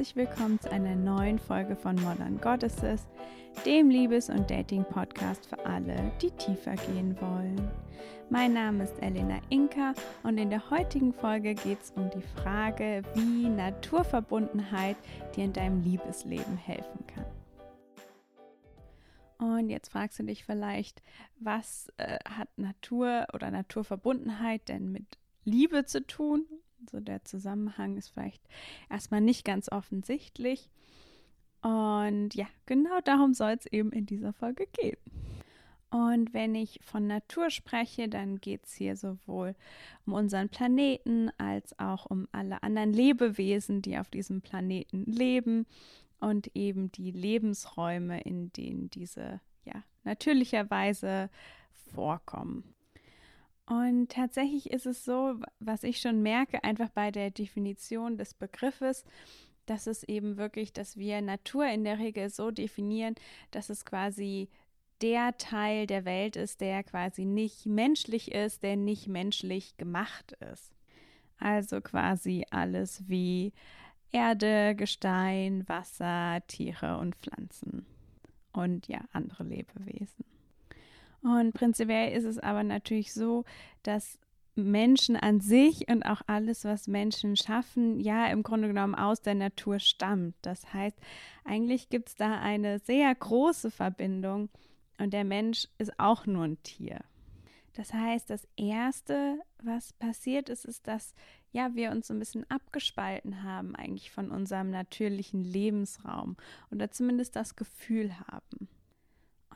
Herzlich willkommen zu einer neuen Folge von Modern Goddesses, dem Liebes- und Dating-Podcast für alle, die tiefer gehen wollen. Mein Name ist Elena Inka und in der heutigen Folge geht es um die Frage, wie Naturverbundenheit dir in deinem Liebesleben helfen. Und jetzt fragst du dich vielleicht, was äh, hat Natur oder Naturverbundenheit denn mit Liebe zu tun? Also der Zusammenhang ist vielleicht erstmal nicht ganz offensichtlich. Und ja, genau darum soll es eben in dieser Folge gehen. Und wenn ich von Natur spreche, dann geht es hier sowohl um unseren Planeten als auch um alle anderen Lebewesen, die auf diesem Planeten leben und eben die Lebensräume, in denen diese ja natürlicherweise vorkommen. Und tatsächlich ist es so, was ich schon merke, einfach bei der Definition des Begriffes, dass es eben wirklich, dass wir Natur in der Regel so definieren, dass es quasi der Teil der Welt ist, der quasi nicht menschlich ist, der nicht menschlich gemacht ist. Also quasi alles wie Erde, Gestein, Wasser, Tiere und Pflanzen und ja, andere Lebewesen. Und prinzipiell ist es aber natürlich so, dass Menschen an sich und auch alles, was Menschen schaffen, ja im Grunde genommen aus der Natur stammt. Das heißt, eigentlich gibt es da eine sehr große Verbindung und der Mensch ist auch nur ein Tier. Das heißt, das Erste, was passiert ist, ist, dass ja, wir uns so ein bisschen abgespalten haben eigentlich von unserem natürlichen Lebensraum oder zumindest das Gefühl haben.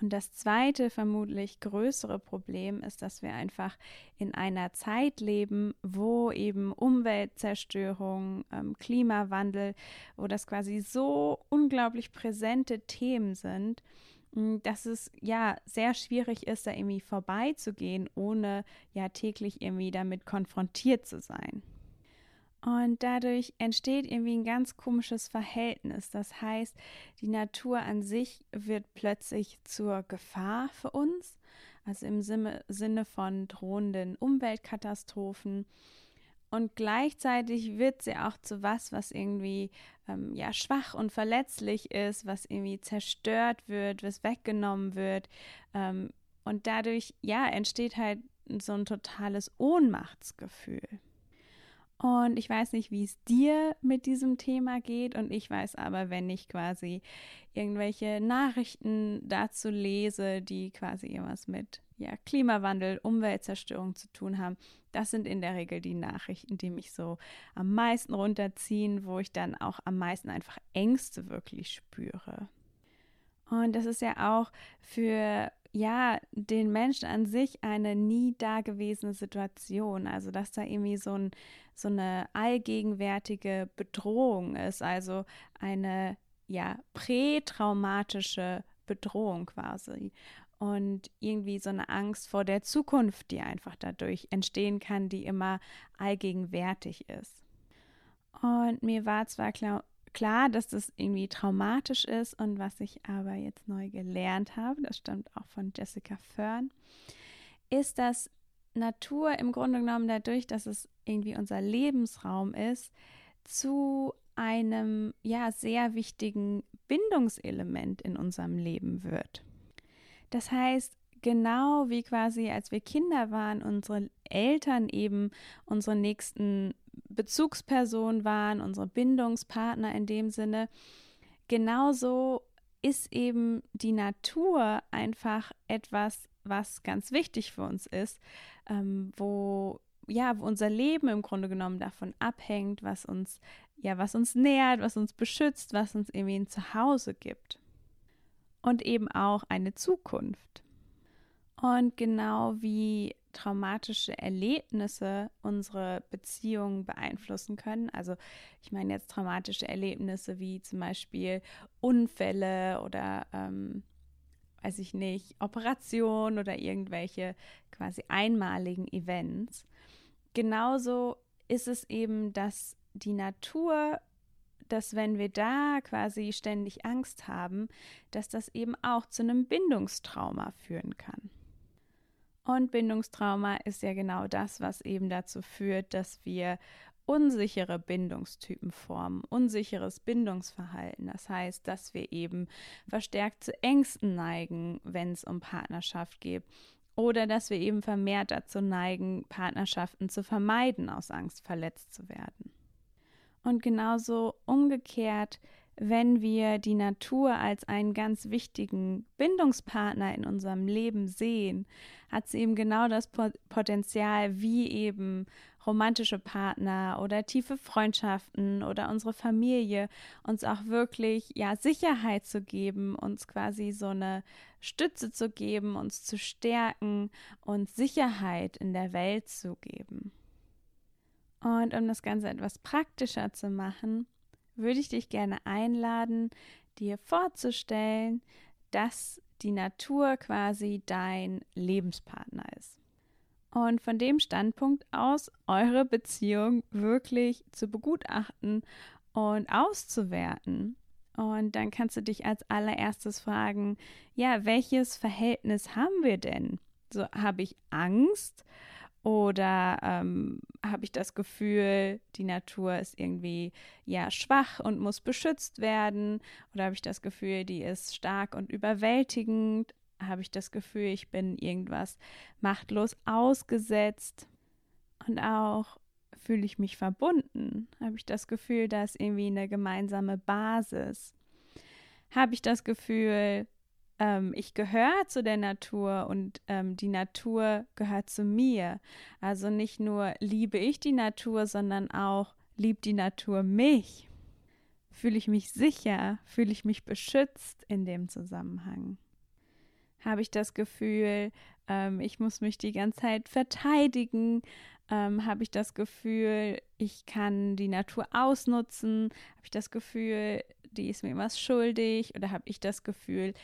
Und das zweite, vermutlich größere Problem ist, dass wir einfach in einer Zeit leben, wo eben Umweltzerstörung, ähm, Klimawandel, wo das quasi so unglaublich präsente Themen sind, hm, dass es ja sehr schwierig ist, da irgendwie vorbeizugehen, ohne ja täglich irgendwie damit konfrontiert zu sein. Und dadurch entsteht irgendwie ein ganz komisches Verhältnis. Das heißt, die Natur an sich wird plötzlich zur Gefahr für uns, also im Sinne von drohenden Umweltkatastrophen. Und gleichzeitig wird sie auch zu was, was irgendwie ähm, ja schwach und verletzlich ist, was irgendwie zerstört wird, was weggenommen wird. Ähm, und dadurch ja entsteht halt so ein totales Ohnmachtsgefühl. Und ich weiß nicht, wie es dir mit diesem Thema geht. Und ich weiß aber, wenn ich quasi irgendwelche Nachrichten dazu lese, die quasi irgendwas mit ja, Klimawandel, Umweltzerstörung zu tun haben, das sind in der Regel die Nachrichten, die mich so am meisten runterziehen, wo ich dann auch am meisten einfach Ängste wirklich spüre. Und das ist ja auch für ja, den Menschen an sich eine nie dagewesene Situation. Also, dass da irgendwie so, ein, so eine allgegenwärtige Bedrohung ist, also eine ja prätraumatische Bedrohung quasi. Und irgendwie so eine Angst vor der Zukunft, die einfach dadurch entstehen kann, die immer allgegenwärtig ist. Und mir war zwar klar, klar, dass das irgendwie traumatisch ist und was ich aber jetzt neu gelernt habe, das stammt auch von Jessica Fern, ist, dass Natur im Grunde genommen dadurch, dass es irgendwie unser Lebensraum ist, zu einem ja sehr wichtigen Bindungselement in unserem Leben wird. Das heißt, genau wie quasi als wir Kinder waren, unsere Eltern eben unsere nächsten Bezugspersonen waren, unsere Bindungspartner in dem Sinne, genauso ist eben die Natur einfach etwas, was ganz wichtig für uns ist, ähm, wo ja, wo unser Leben im Grunde genommen davon abhängt, was uns ja, was uns nährt, was uns beschützt, was uns irgendwie ein Zuhause gibt und eben auch eine Zukunft. Und genau wie traumatische Erlebnisse unsere Beziehungen beeinflussen können. Also ich meine jetzt traumatische Erlebnisse wie zum Beispiel Unfälle oder ähm, weiß ich nicht, Operationen oder irgendwelche quasi einmaligen Events. Genauso ist es eben, dass die Natur dass wenn wir da quasi ständig Angst haben, dass das eben auch zu einem Bindungstrauma führen kann. Und Bindungstrauma ist ja genau das, was eben dazu führt, dass wir unsichere Bindungstypen formen, unsicheres Bindungsverhalten. Das heißt, dass wir eben verstärkt zu Ängsten neigen, wenn es um Partnerschaft geht. Oder dass wir eben vermehrt dazu neigen, Partnerschaften zu vermeiden, aus Angst verletzt zu werden. Und genauso umgekehrt wenn wir die Natur als einen ganz wichtigen Bindungspartner in unserem Leben sehen, hat sie eben genau das Potenzial, wie eben romantische Partner oder tiefe Freundschaften oder unsere Familie uns auch wirklich ja Sicherheit zu geben, uns quasi so eine Stütze zu geben, uns zu stärken und Sicherheit in der Welt zu geben. Und um das Ganze etwas praktischer zu machen, würde ich dich gerne einladen, dir vorzustellen, dass die Natur quasi dein Lebenspartner ist. Und von dem Standpunkt aus eure Beziehung wirklich zu begutachten und auszuwerten. Und dann kannst du dich als allererstes fragen, ja, welches Verhältnis haben wir denn? So habe ich Angst oder ähm, habe ich das Gefühl, die Natur ist irgendwie ja schwach und muss beschützt werden? Oder habe ich das Gefühl, die ist stark und überwältigend? Habe ich das Gefühl, ich bin irgendwas machtlos ausgesetzt? Und auch fühle ich mich verbunden? Habe ich das Gefühl, da ist irgendwie eine gemeinsame Basis? Habe ich das Gefühl, ähm, ich gehöre zu der Natur und ähm, die Natur gehört zu mir. Also nicht nur liebe ich die Natur, sondern auch liebt die Natur mich. Fühle ich mich sicher? Fühle ich mich beschützt in dem Zusammenhang? Habe ich das Gefühl, ähm, ich muss mich die ganze Zeit verteidigen? Ähm, habe ich das Gefühl, ich kann die Natur ausnutzen? Habe ich das Gefühl, die ist mir was schuldig? Oder habe ich das Gefühl,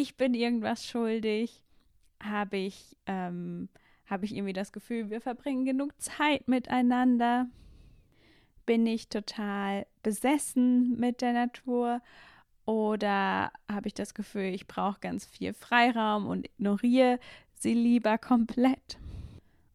ich bin irgendwas schuldig, habe ich, ähm, habe ich irgendwie das Gefühl, wir verbringen genug Zeit miteinander, bin ich total besessen mit der Natur oder habe ich das Gefühl, ich brauche ganz viel Freiraum und ignoriere sie lieber komplett.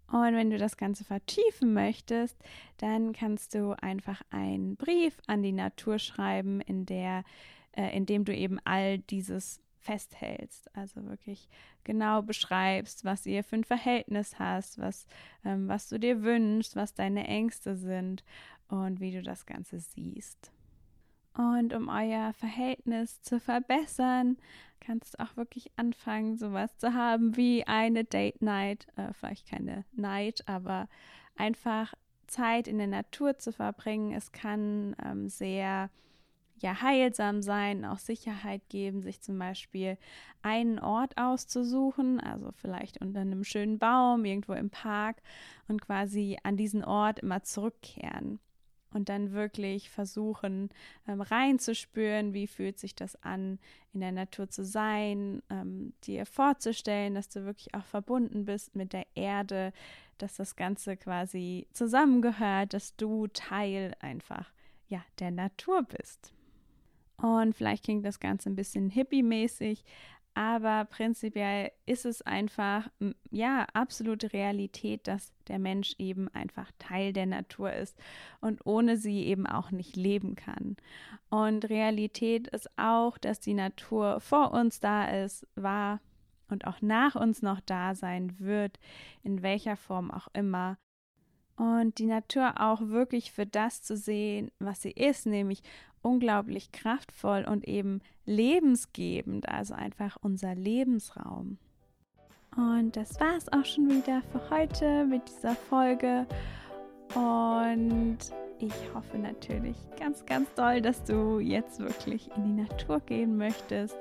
Und wenn du das Ganze vertiefen möchtest, dann kannst du einfach einen Brief an die Natur schreiben, in der, äh, in dem du eben all dieses festhältst. Also wirklich genau beschreibst, was ihr für ein Verhältnis hast, was, ähm, was du dir wünschst, was deine Ängste sind und wie du das Ganze siehst. Und um euer Verhältnis zu verbessern, kannst du auch wirklich anfangen, sowas zu haben wie eine Date Night, äh, vielleicht keine Night, aber einfach Zeit in der Natur zu verbringen. Es kann ähm, sehr ja heilsam sein, auch Sicherheit geben, sich zum Beispiel einen Ort auszusuchen, also vielleicht unter einem schönen Baum, irgendwo im Park und quasi an diesen Ort immer zurückkehren und dann wirklich versuchen ähm, reinzuspüren, wie fühlt sich das an, in der Natur zu sein, ähm, dir vorzustellen, dass du wirklich auch verbunden bist mit der Erde, dass das Ganze quasi zusammengehört, dass du Teil einfach ja der Natur bist. Und vielleicht klingt das Ganze ein bisschen hippie-mäßig, aber prinzipiell ist es einfach, ja, absolute Realität, dass der Mensch eben einfach Teil der Natur ist und ohne sie eben auch nicht leben kann. Und Realität ist auch, dass die Natur vor uns da ist, war und auch nach uns noch da sein wird, in welcher Form auch immer. Und die Natur auch wirklich für das zu sehen, was sie ist, nämlich unglaublich kraftvoll und eben lebensgebend, also einfach unser Lebensraum. Und das war es auch schon wieder für heute mit dieser Folge. Und ich hoffe natürlich ganz, ganz doll, dass du jetzt wirklich in die Natur gehen möchtest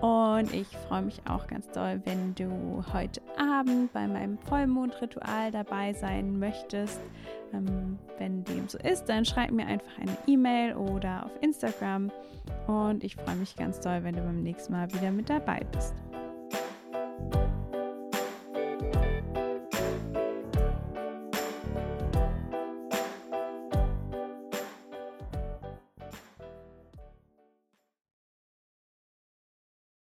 und ich freue mich auch ganz doll, wenn du heute Abend bei meinem Vollmondritual dabei sein möchtest. Ähm, wenn dem so ist, dann schreib mir einfach eine E-Mail oder auf Instagram. Und ich freue mich ganz doll, wenn du beim nächsten Mal wieder mit dabei bist.